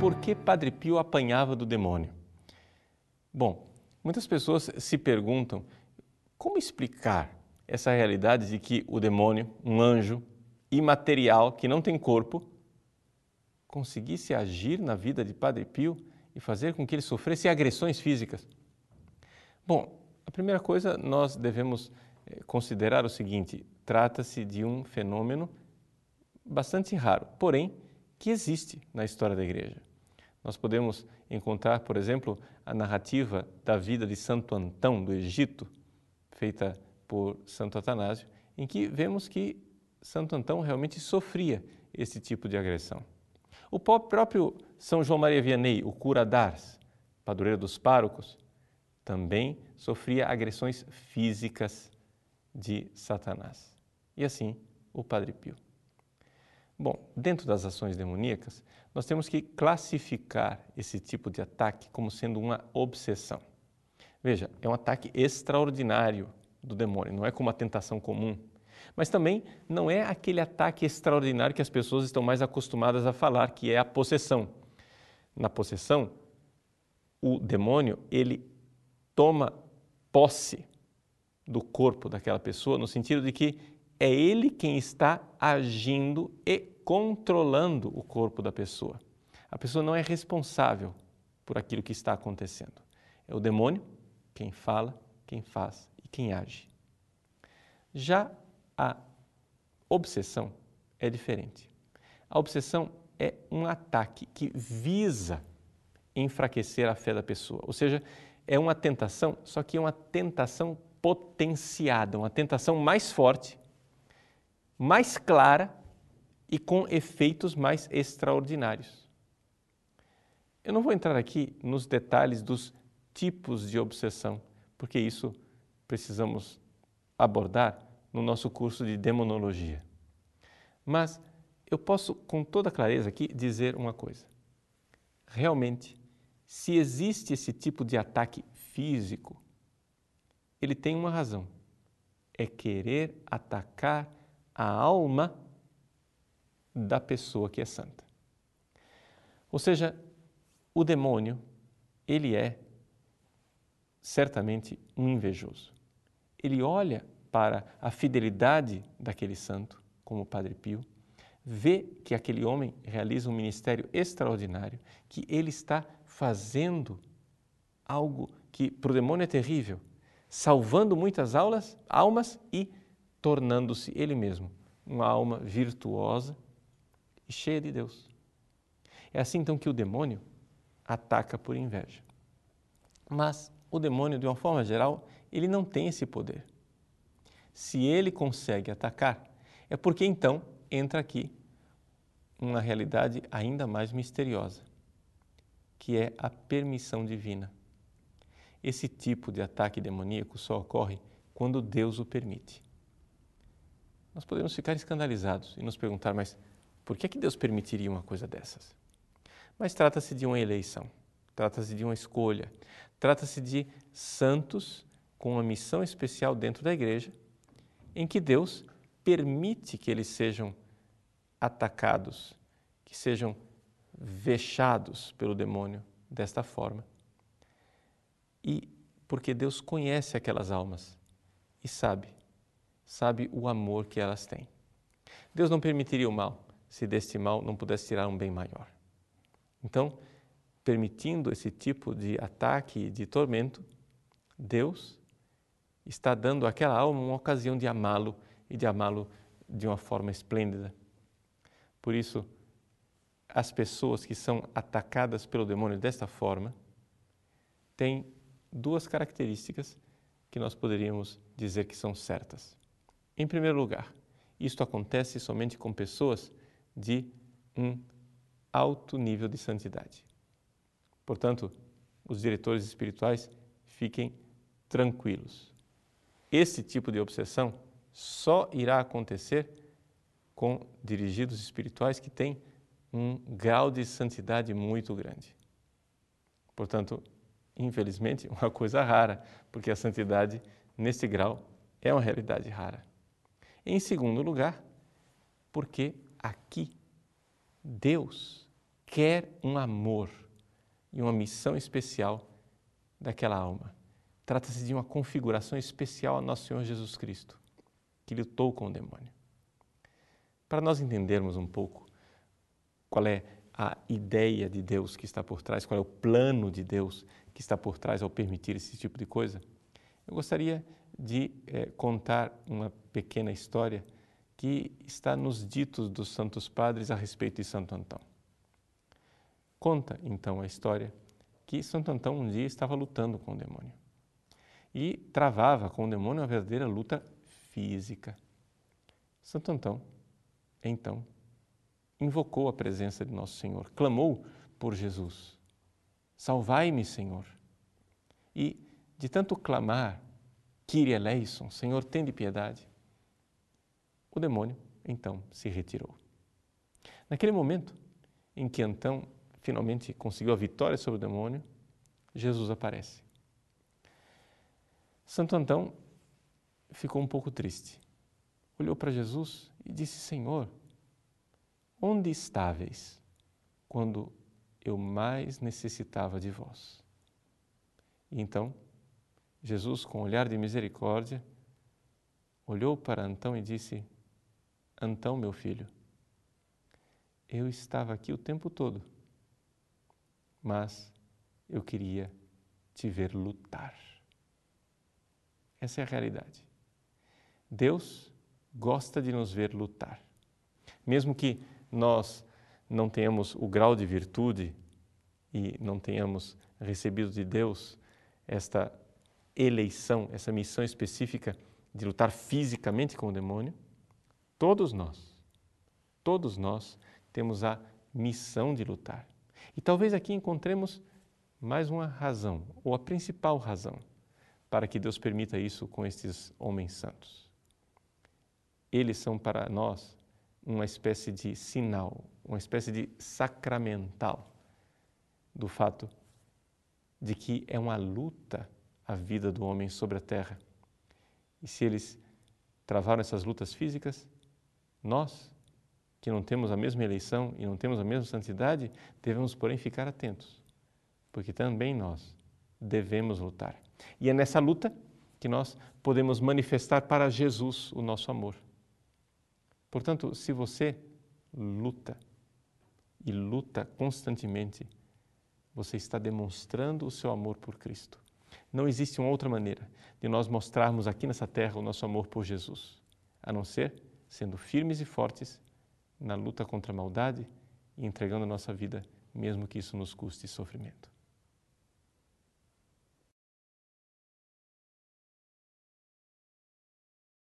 Por que Padre Pio apanhava do demônio? Bom, muitas pessoas se perguntam como explicar essa realidade de que o demônio, um anjo imaterial que não tem corpo, conseguisse agir na vida de Padre Pio e fazer com que ele sofresse agressões físicas. Bom, a primeira coisa nós devemos eh, considerar o seguinte: trata-se de um fenômeno bastante raro, porém que existe na história da Igreja. Nós podemos encontrar, por exemplo, a narrativa da vida de Santo Antão do Egito, feita por Santo Atanásio, em que vemos que Santo Antão realmente sofria esse tipo de agressão. O próprio São João Maria Vianney, o cura d'Ars, padroeiro dos párocos, também sofria agressões físicas de Satanás. E assim o Padre Pio. Bom, dentro das ações demoníacas, nós temos que classificar esse tipo de ataque como sendo uma obsessão. Veja, é um ataque extraordinário do demônio, não é como uma tentação comum. Mas também não é aquele ataque extraordinário que as pessoas estão mais acostumadas a falar, que é a possessão. Na possessão, o demônio, ele toma posse do corpo daquela pessoa, no sentido de que é ele quem está agindo e controlando o corpo da pessoa. A pessoa não é responsável por aquilo que está acontecendo. É o demônio quem fala, quem faz e quem age. Já a obsessão é diferente. A obsessão é um ataque que visa enfraquecer a fé da pessoa, ou seja, é uma tentação, só que é uma tentação potenciada, uma tentação mais forte, mais clara e com efeitos mais extraordinários. Eu não vou entrar aqui nos detalhes dos tipos de obsessão, porque isso precisamos abordar no nosso curso de demonologia. Mas eu posso, com toda clareza aqui, dizer uma coisa. Realmente, se existe esse tipo de ataque físico, ele tem uma razão: é querer atacar a alma da pessoa que é santa. Ou seja, o demônio, ele é certamente um invejoso. Ele olha para a fidelidade daquele santo, como o Padre Pio, vê que aquele homem realiza um ministério extraordinário, que ele está fazendo algo que para o demônio é terrível, salvando muitas aulas, almas e tornando-se ele mesmo uma alma virtuosa e cheia de Deus. É assim então que o demônio ataca por inveja. Mas o demônio, de uma forma geral, ele não tem esse poder se ele consegue atacar, é porque então entra aqui uma realidade ainda mais misteriosa, que é a permissão divina. Esse tipo de ataque demoníaco só ocorre quando Deus o permite. Nós podemos ficar escandalizados e nos perguntar, mas por que, é que Deus permitiria uma coisa dessas? Mas trata-se de uma eleição, trata-se de uma escolha, trata-se de santos com uma missão especial dentro da igreja em que Deus permite que eles sejam atacados, que sejam vexados pelo demônio desta forma. E porque Deus conhece aquelas almas e sabe, sabe o amor que elas têm. Deus não permitiria o mal se deste mal não pudesse tirar um bem maior. Então, permitindo esse tipo de ataque e de tormento, Deus está dando àquela alma uma ocasião de amá-lo e de amá-lo de uma forma esplêndida. Por isso, as pessoas que são atacadas pelo demônio desta forma têm duas características que nós poderíamos dizer que são certas. Em primeiro lugar, isto acontece somente com pessoas de um alto nível de santidade. Portanto, os diretores espirituais fiquem tranquilos esse tipo de obsessão só irá acontecer com dirigidos espirituais que têm um grau de santidade muito grande. Portanto, infelizmente, uma coisa rara, porque a santidade nesse grau é uma realidade rara. Em segundo lugar, porque aqui Deus quer um amor e uma missão especial daquela alma. Trata-se de uma configuração especial a nosso Senhor Jesus Cristo, que lutou com o demônio. Para nós entendermos um pouco qual é a ideia de Deus que está por trás, qual é o plano de Deus que está por trás ao permitir esse tipo de coisa, eu gostaria de eh, contar uma pequena história que está nos ditos dos Santos Padres a respeito de Santo Antão. Conta então a história que Santo Antão um dia estava lutando com o demônio e travava com o demônio uma verdadeira luta física. Santo Antão, então, invocou a presença de Nosso Senhor, clamou por Jesus: Salvai-me, Senhor. E, de tanto clamar, Kyrie eleison, Senhor, tende piedade, o demônio então se retirou. Naquele momento em que Antão finalmente conseguiu a vitória sobre o demônio, Jesus aparece. Santo Antão ficou um pouco triste. Olhou para Jesus e disse: Senhor, onde estáveis quando eu mais necessitava de vós? E então, Jesus, com um olhar de misericórdia, olhou para Antão e disse: Antão, meu filho, eu estava aqui o tempo todo, mas eu queria te ver lutar. Essa é a realidade. Deus gosta de nos ver lutar. Mesmo que nós não tenhamos o grau de virtude e não tenhamos recebido de Deus esta eleição, essa missão específica de lutar fisicamente com o demônio, todos nós, todos nós temos a missão de lutar. E talvez aqui encontremos mais uma razão, ou a principal razão, para que Deus permita isso com estes homens santos. Eles são para nós uma espécie de sinal, uma espécie de sacramental do fato de que é uma luta a vida do homem sobre a terra. E se eles travaram essas lutas físicas, nós, que não temos a mesma eleição e não temos a mesma santidade, devemos, porém, ficar atentos, porque também nós devemos lutar. E é nessa luta que nós podemos manifestar para Jesus o nosso amor. Portanto, se você luta e luta constantemente, você está demonstrando o seu amor por Cristo. Não existe uma outra maneira de nós mostrarmos aqui nessa terra o nosso amor por Jesus, a não ser sendo firmes e fortes na luta contra a maldade e entregando a nossa vida, mesmo que isso nos custe sofrimento.